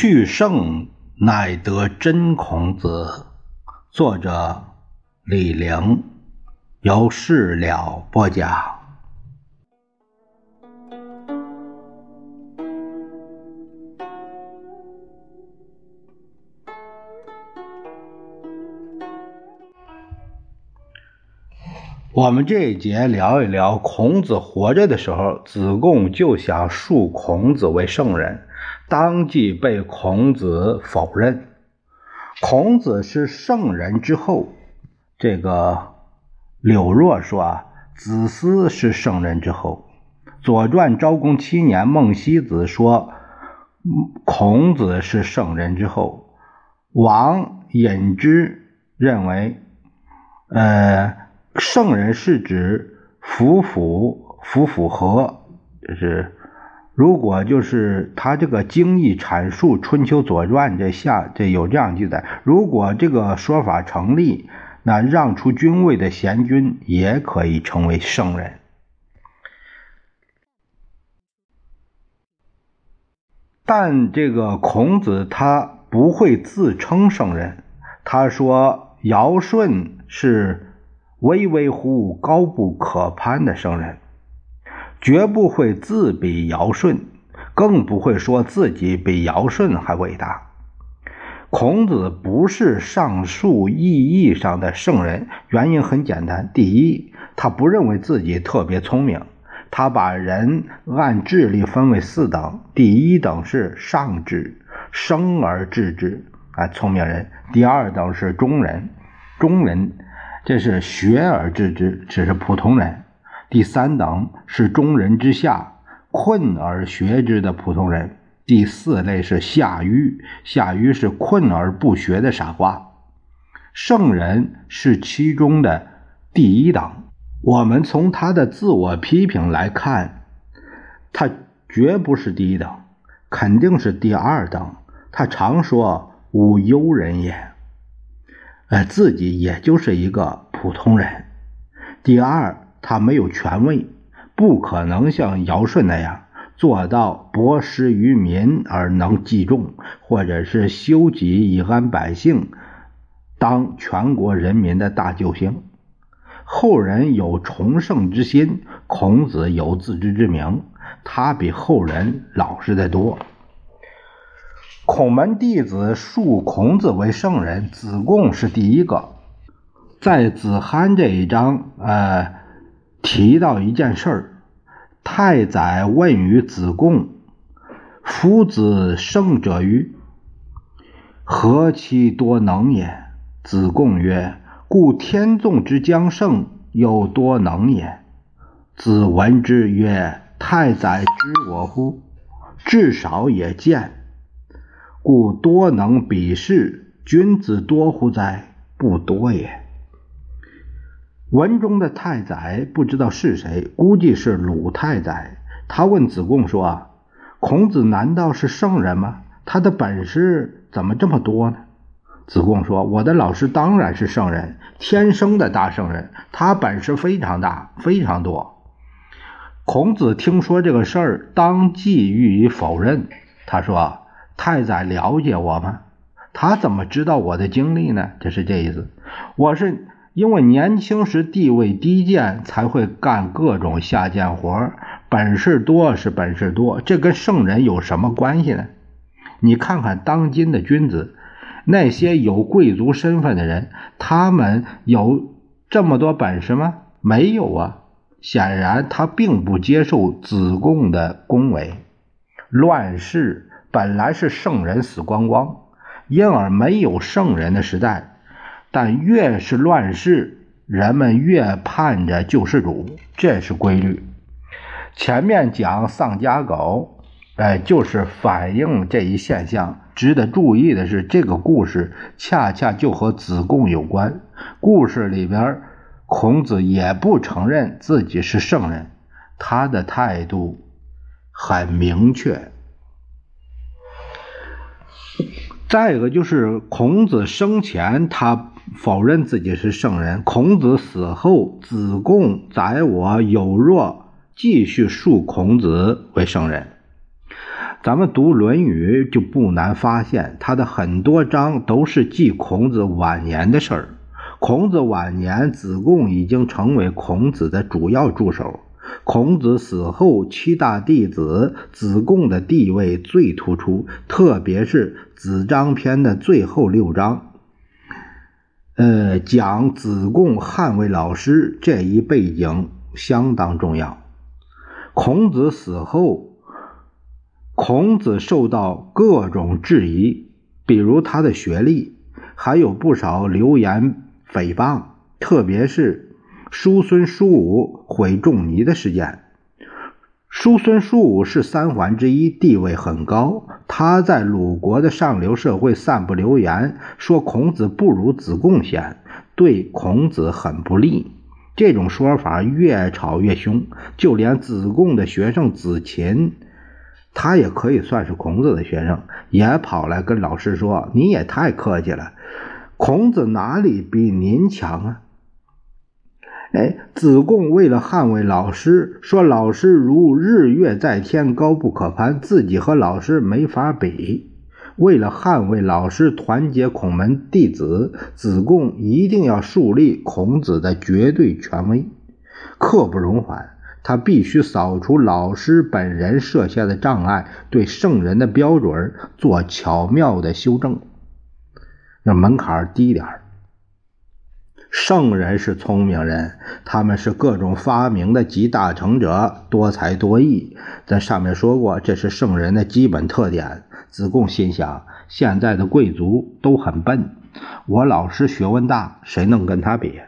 去圣乃得真孔子。作者李陵，由事了播讲。我们这一节聊一聊孔子活着的时候，子贡就想树孔子为圣人。当即被孔子否认。孔子是圣人之后，这个柳若说啊，子思是圣人之后。《左传》昭公七年，孟西子说孔子是圣人之后。王隐之认为，呃，圣人是指夫妇夫妇和，就是。如果就是他这个经义阐述《春秋左传》这下这有这样记载，如果这个说法成立，那让出君位的贤君也可以成为圣人。但这个孔子他不会自称圣人，他说尧舜是巍巍乎高不可攀的圣人。绝不会自比尧舜，更不会说自己比尧舜还伟大。孔子不是上述意义上的圣人，原因很简单：第一，他不认为自己特别聪明，他把人按智力分为四等，第一等是上智，生而智之，啊，聪明人；第二等是中人，中人，这是学而智之，只是普通人。第三等是中人之下，困而学之的普通人；第四类是下愚，下愚是困而不学的傻瓜。圣人是其中的第一等。我们从他的自我批评来看，他绝不是第一等，肯定是第二等。他常说“无忧人也”，呃，自己也就是一个普通人。第二。他没有权位，不可能像尧舜那样做到博施于民而能济众，或者是修己以安百姓，当全国人民的大救星。后人有崇圣之心，孔子有自知之明，他比后人老实得多。孔门弟子树孔子为圣人，子贡是第一个。在子罕这一章，呃。提到一件事儿，太宰问于子贡：“夫子圣者于？何其多能也？”子贡曰：“故天纵之将胜，有多能也。”子闻之曰：“太宰知我乎？至少也见。故多能比事，君子多乎哉？不多也。”文中的太宰不知道是谁，估计是鲁太宰。他问子贡说：“孔子难道是圣人吗？他的本事怎么这么多呢？”子贡说：“我的老师当然是圣人，天生的大圣人，他本事非常大，非常多。”孔子听说这个事儿，当即予以否认。他说：“太宰了解我吗？他怎么知道我的经历呢？这是这意思。我是。”因为年轻时地位低贱，才会干各种下贱活本事多是本事多，这跟圣人有什么关系呢？你看看当今的君子，那些有贵族身份的人，他们有这么多本事吗？没有啊！显然他并不接受子贡的恭维。乱世本来是圣人死光光，因而没有圣人的时代。但越是乱世，人们越盼着救世主，这是规律。前面讲丧家狗，哎，就是反映这一现象。值得注意的是，这个故事恰恰就和子贡有关。故事里边，孔子也不承认自己是圣人，他的态度很明确。再一个就是孔子生前他。否认自己是圣人。孔子死后，子贡载我有若继续述孔子为圣人。咱们读《论语》就不难发现，他的很多章都是记孔子晚年的事儿。孔子晚年，子贡已经成为孔子的主要助手。孔子死后，七大弟子子贡的地位最突出，特别是《子张篇》的最后六章，呃，讲子贡捍卫老师这一背景相当重要。孔子死后。孔子受到各种质疑，比如他的学历，还有不少流言诽谤，特别是叔孙叔武毁仲尼的事件。叔孙叔武是三桓之一，地位很高。他在鲁国的上流社会散布流言，说孔子不如子贡贤，对孔子很不利。这种说法越吵越凶，就连子贡的学生子禽。他也可以算是孔子的学生，也跑来跟老师说：“你也太客气了，孔子哪里比您强啊？”哎，子贡为了捍卫老师，说老师如日月在天，高不可攀，自己和老师没法比。为了捍卫老师，团结孔门弟子，子贡一定要树立孔子的绝对权威，刻不容缓。他必须扫除老师本人设下的障碍，对圣人的标准做巧妙的修正，让门槛低点圣人是聪明人，他们是各种发明的集大成者，多才多艺。咱上面说过，这是圣人的基本特点。子贡心想：现在的贵族都很笨，我老师学问大，谁能跟他比？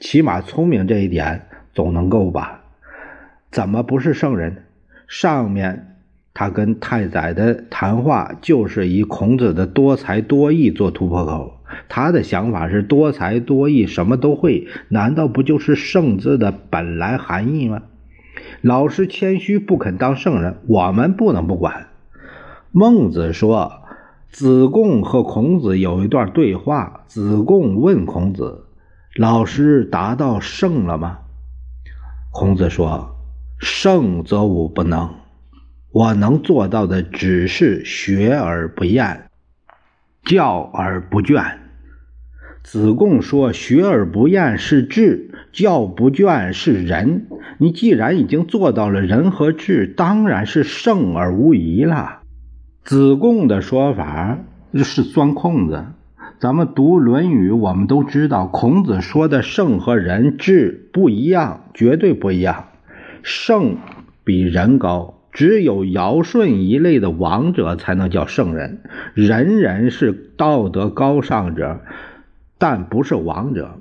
起码聪明这一点总能够吧。怎么不是圣人？上面他跟太宰的谈话就是以孔子的多才多艺做突破口。他的想法是多才多艺，什么都会，难道不就是圣字的本来含义吗？老师谦虚不肯当圣人，我们不能不管。孟子说，子贡和孔子有一段对话，子贡问孔子：“老师达到圣了吗？”孔子说。圣则吾不能，我能做到的只是学而不厌，教而不倦。子贡说：“学而不厌是智，教不倦是仁。你既然已经做到了仁和智，当然是圣而无疑了。”子贡的说法是钻空子。咱们读《论语》，我们都知道，孔子说的圣和仁、智不一样，绝对不一样。圣比人高，只有尧舜一类的王者才能叫圣人。人人是道德高尚者，但不是王者。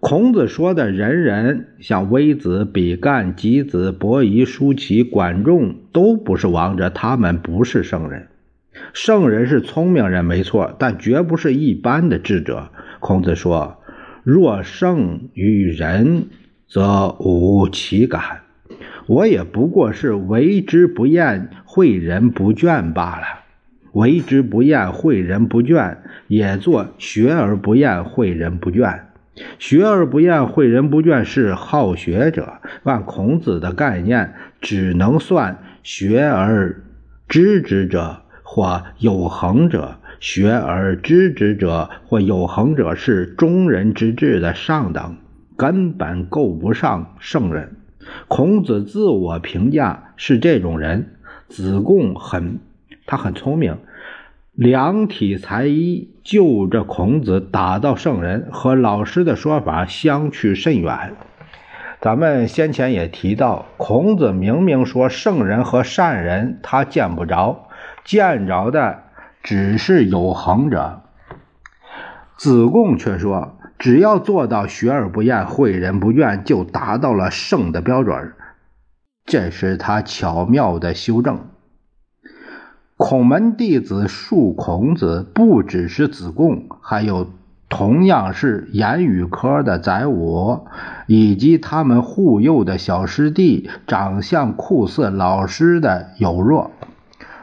孔子说的人人，像微子、比干、箕子、伯夷、叔齐、管仲，都不是王者，他们不是圣人。圣人是聪明人，没错，但绝不是一般的智者。孔子说：“若圣于人，则无其感。”我也不过是为之不厌，诲人不倦罢了。为之不厌，诲人不倦，也做学而不厌，诲人不倦。学而不厌，诲人不倦是好学者。按孔子的概念，只能算学而知之者或有恒者。学而知之者或有恒者是中人之智的上等，根本够不上圣人。孔子自我评价是这种人。子贡很，他很聪明，两体裁衣就着孔子打造圣人，和老师的说法相去甚远。咱们先前也提到，孔子明明说圣人和善人他见不着，见着的只是有恒者。子贡却说。只要做到学而不厌、诲人不倦，就达到了圣的标准。这是他巧妙的修正。孔门弟子述孔子，不只是子贡，还有同样是言语科的宰我，以及他们护佑的小师弟，长相酷似老师的有若。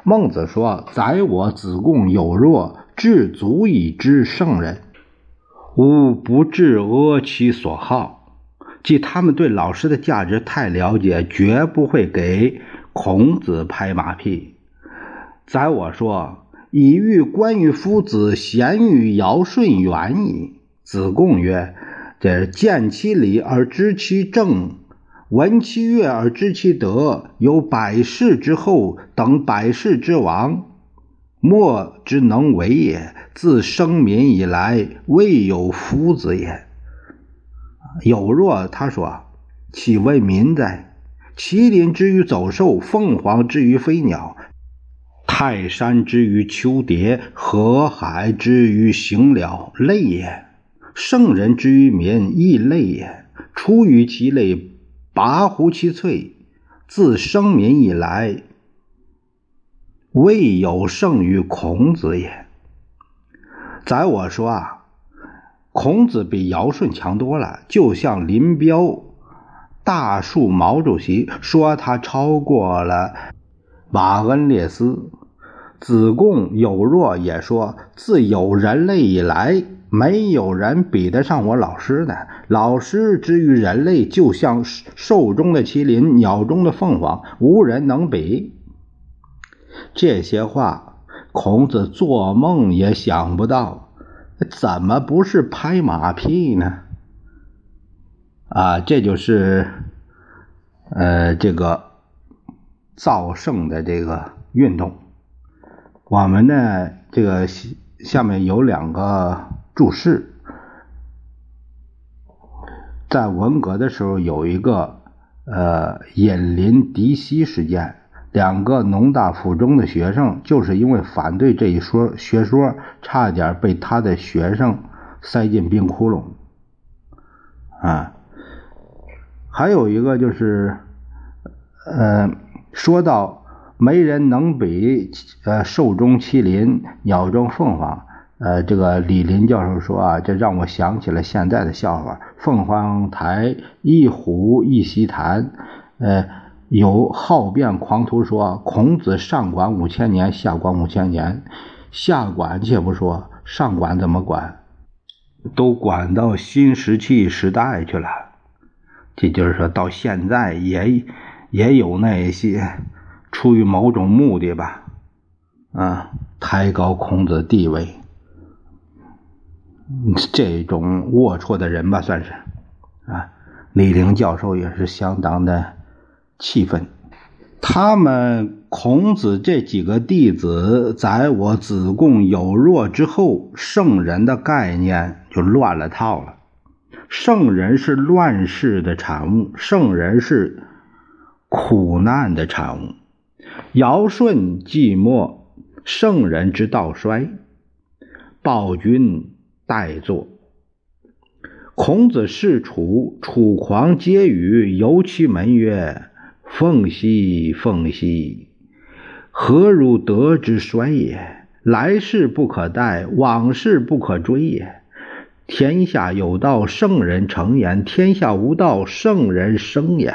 孟子说：“宰我、子贡、有若，至足以知圣人。”吾不至阿其所好，即他们对老师的价值太了解，绝不会给孔子拍马屁。宰我说：“以欲关于夫子贤于尧舜远矣。”子贡曰：“这见其理而知其正，闻其乐而知其德，有百世之后，等百世之王，莫之能为也。自生民以来，未有夫子也。”有若他说：“岂为民哉？麒麟之于走兽，凤凰之于飞鸟，泰山之于丘蝶，河海之于行鸟，类也。”圣人之于民，亦类也。出于其类，拔乎其萃。自生民以来，未有胜于孔子也。在我说啊，孔子比尧舜强多了。就像林彪大树毛主席说他超过了马恩列斯，子贡有若也说，自有人类以来。没有人比得上我老师的。老师之于人类，就像兽中的麒麟，鸟中的凤凰，无人能比。这些话，孔子做梦也想不到，怎么不是拍马屁呢？啊，这就是，呃，这个造圣的这个运动。我们呢，这个下面有两个。注释，在文革的时候有一个呃引林嫡西事件，两个农大附中的学生就是因为反对这一说学说，差点被他的学生塞进冰窟窿啊。还有一个就是呃说到没人能比呃兽中麒麟，鸟中凤凰。呃，这个李林教授说啊，这让我想起了现在的笑话：凤凰台一虎一席谈。呃，有好辩狂徒说，孔子上管五千年，下管五千年，下管且不说，上管怎么管？都管到新石器时代去了。这就是说到现在也也有那些出于某种目的吧，啊，抬高孔子地位。这种龌龊的人吧，算是啊。李陵教授也是相当的气愤。他们孔子这几个弟子，在我子贡有若之后，圣人的概念就乱了套了。圣人是乱世的产物，圣人是苦难的产物。尧舜寂寞，圣人之道衰，暴君。代作。孔子视楚，楚狂皆语，游其门曰：“凤兮凤兮，何如德之衰也？来世不可待，往事不可追也。天下有道，圣人成言；天下无道，圣人生焉。”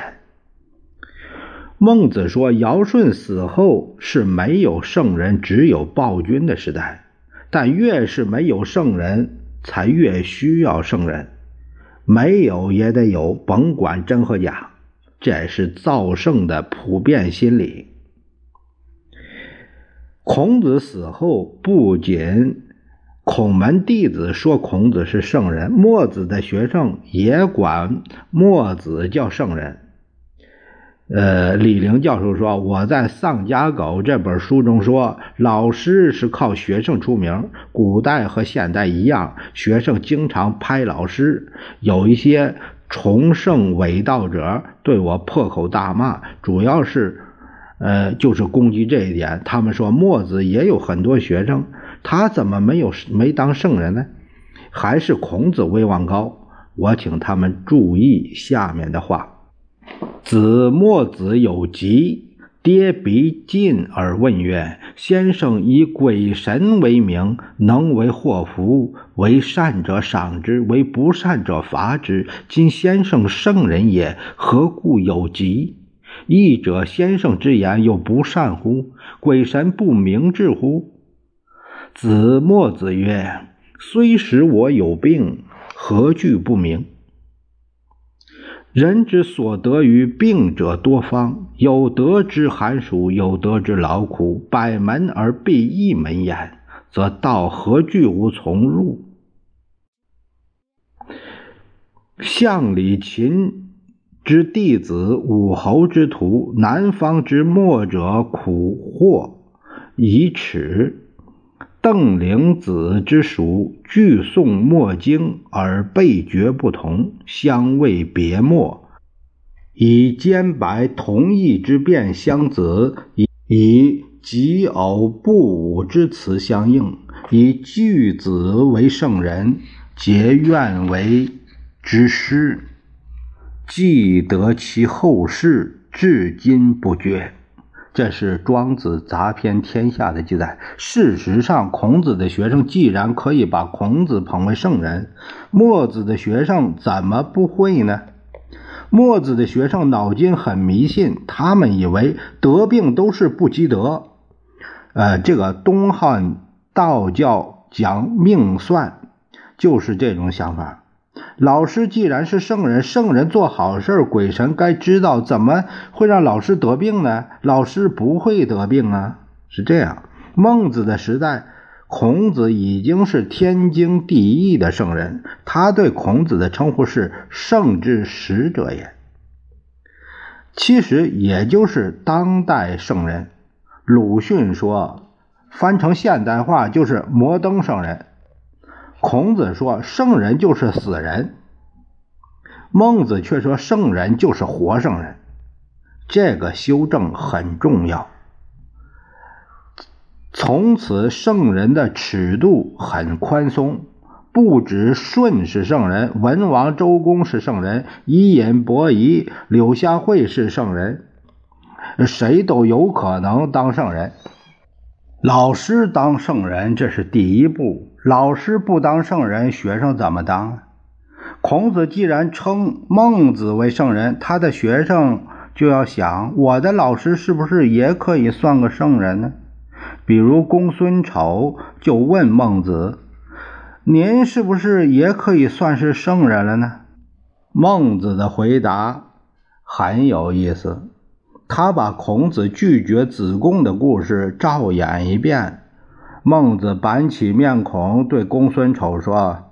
孟子说：“尧舜死后是没有圣人，只有暴君的时代，但越是没有圣人。”才越需要圣人，没有也得有，甭管真和假，这是造圣的普遍心理。孔子死后，不仅孔门弟子说孔子是圣人，墨子的学生也管墨子叫圣人。呃，李陵教授说：“我在《丧家狗》这本书中说，老师是靠学生出名。古代和现代一样，学生经常拍老师。有一些崇圣伪道者对我破口大骂，主要是，呃，就是攻击这一点。他们说墨子也有很多学生，他怎么没有没当圣人呢？还是孔子威望高？我请他们注意下面的话。”子墨子有疾，跌鼻近而问曰：“先生以鬼神为名，能为祸福，为善者赏之，为不善者罚之。今先生圣人也，何故有疾？义者先生之言又不善乎？鬼神不明智乎？”子墨子曰：“虽使我有病，何惧不明？”人之所得于病者多方，有德之寒暑，有德之劳苦，百门而必一门焉，则道何惧无从入？项李秦之弟子，武侯之徒，南方之墨者苦惑以耻。邓灵子之属，俱诵墨经而备绝不同，相谓别墨，以兼白同义之辩相子，以以吉偶不武之词相应，以巨子为圣人，结怨为之师，既得其后世，至今不绝。这是《庄子杂篇天下》的记载。事实上，孔子的学生既然可以把孔子捧为圣人，墨子的学生怎么不会呢？墨子的学生脑筋很迷信，他们以为得病都是不积德。呃，这个东汉道教讲命算，就是这种想法。老师既然是圣人，圣人做好事，鬼神该知道，怎么会让老师得病呢？老师不会得病啊，是这样。孟子的时代，孔子已经是天经地义的圣人，他对孔子的称呼是“圣之使者也”，其实也就是当代圣人。鲁迅说，翻成现代化就是摩登圣人。孔子说：“圣人就是死人。”孟子却说：“圣人就是活圣人。”这个修正很重要。从此，圣人的尺度很宽松，不止舜是圣人，文王、周公是圣人，伊尹、伯夷、柳下惠是圣人，谁都有可能当圣人。老师当圣人，这是第一步。老师不当圣人，学生怎么当？孔子既然称孟子为圣人，他的学生就要想：我的老师是不是也可以算个圣人呢？比如公孙丑就问孟子：“您是不是也可以算是圣人了呢？”孟子的回答很有意思。他把孔子拒绝子贡的故事照演一遍。孟子板起面孔对公孙丑说：“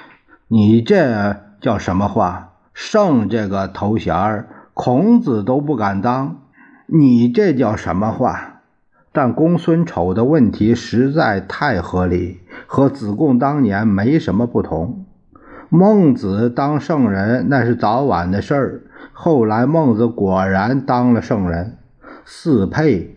你这叫什么话？圣这个头衔孔子都不敢当，你这叫什么话？”但公孙丑的问题实在太合理，和子贡当年没什么不同。孟子当圣人那是早晚的事儿。后来，孟子果然当了圣人。四配、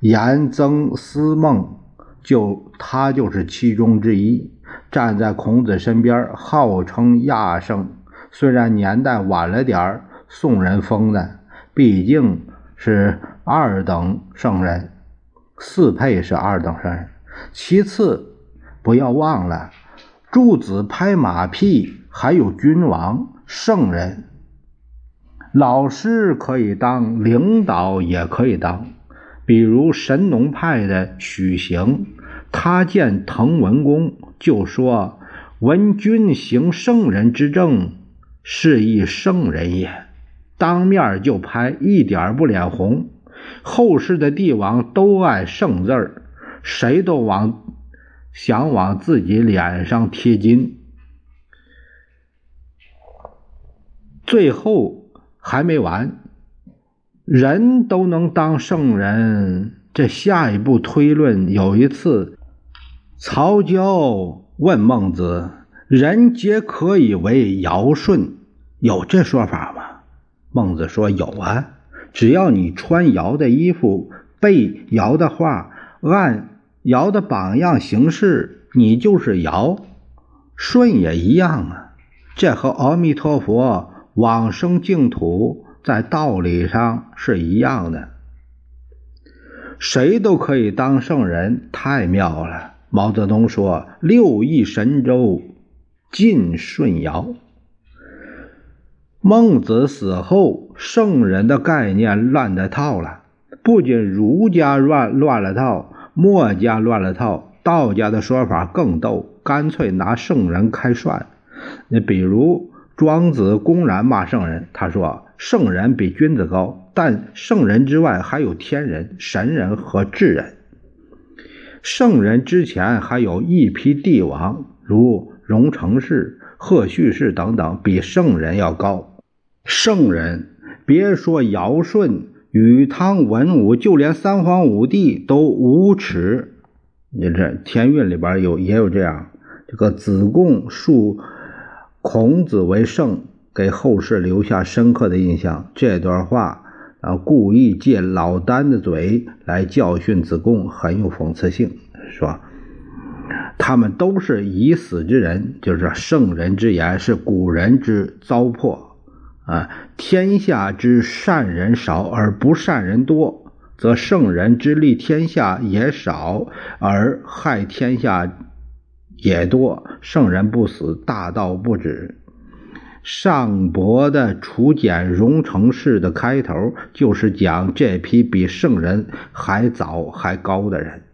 颜曾、司孟，就他就是其中之一，站在孔子身边，号称亚圣。虽然年代晚了点儿，宋人封的，毕竟是二等圣人。四配是二等圣人。其次，不要忘了，诸子拍马屁，还有君王、圣人。老师可以当，领导也可以当。比如神农派的许行，他见滕文公就说：“闻君行圣人之政，是亦圣人也。”当面就拍，一点不脸红。后世的帝王都爱圣字儿，谁都往想往自己脸上贴金。最后。还没完，人都能当圣人，这下一步推论。有一次，曹娇问孟子：“人皆可以为尧舜，有这说法吗？”孟子说：“有啊，只要你穿尧的衣服，背尧的话，按尧的榜样行事，你就是尧。舜也一样啊，这和阿弥陀佛。”往生净土在道理上是一样的，谁都可以当圣人，太妙了。毛泽东说：“六亿神州尽舜尧。”孟子死后，圣人的概念乱了套了。不仅儒家乱乱了套，墨家乱了套，道家的说法更逗，干脆拿圣人开涮。那比如。庄子公然骂圣人，他说：“圣人比君子高，但圣人之外还有天人、神人和智人。圣人之前还有一批帝王，如荣成氏、贺胥氏等等，比圣人要高。圣人别说尧舜、禹汤文武，就连三皇五帝都无耻。你这天运里边有也有这样，这个子贡述孔子为圣，给后世留下深刻的印象。这段话啊，故意借老聃的嘴来教训子贡，很有讽刺性。说他们都是已死之人，就是圣人之言是古人之糟粕啊。天下之善人少而不善人多。则圣人之利天下也少，而害天下也多。圣人不死，大道不止。上博的楚简荣成氏的开头，就是讲这批比圣人还早还高的人。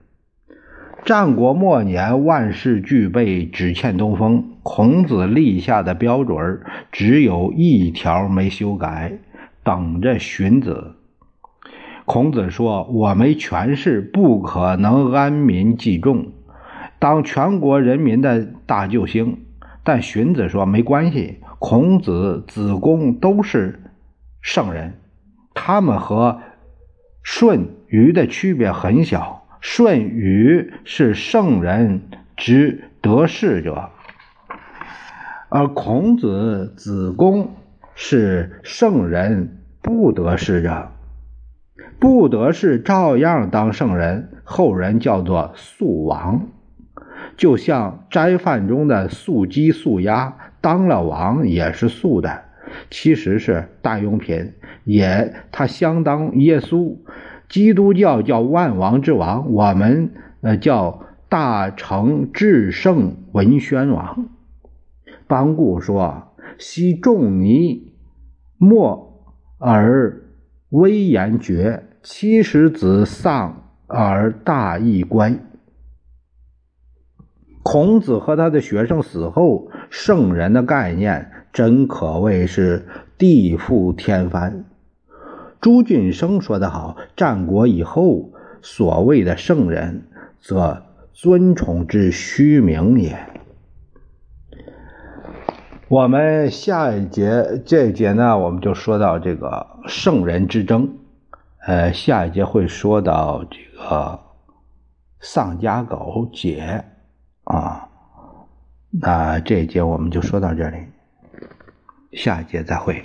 战国末年，万事俱备，只欠东风。孔子立下的标准只有一条没修改，等着荀子。孔子说：“我没权势，不可能安民济众，当全国人民的大救星。”但荀子说：“没关系，孔子、子贡都是圣人，他们和舜、禹的区别很小。舜、禹是圣人之得势者，而孔子、子贡是圣人不得势者。”不得势，照样当圣人，后人叫做素王。就像斋饭中的素鸡、素鸭，当了王也是素的，其实是大庸品，也他相当耶稣。基督教叫万王之王，我们呃叫大成至圣文宣王。班固说：“昔仲尼默而。”威严绝，七十子丧而大义乖。孔子和他的学生死后，圣人的概念真可谓是地覆天翻。朱俊生说得好：“战国以后，所谓的圣人，则尊崇之虚名也。”我们下一节这一节呢，我们就说到这个圣人之争，呃，下一节会说到这个丧家狗解啊，那这一节我们就说到这里，下一节再会。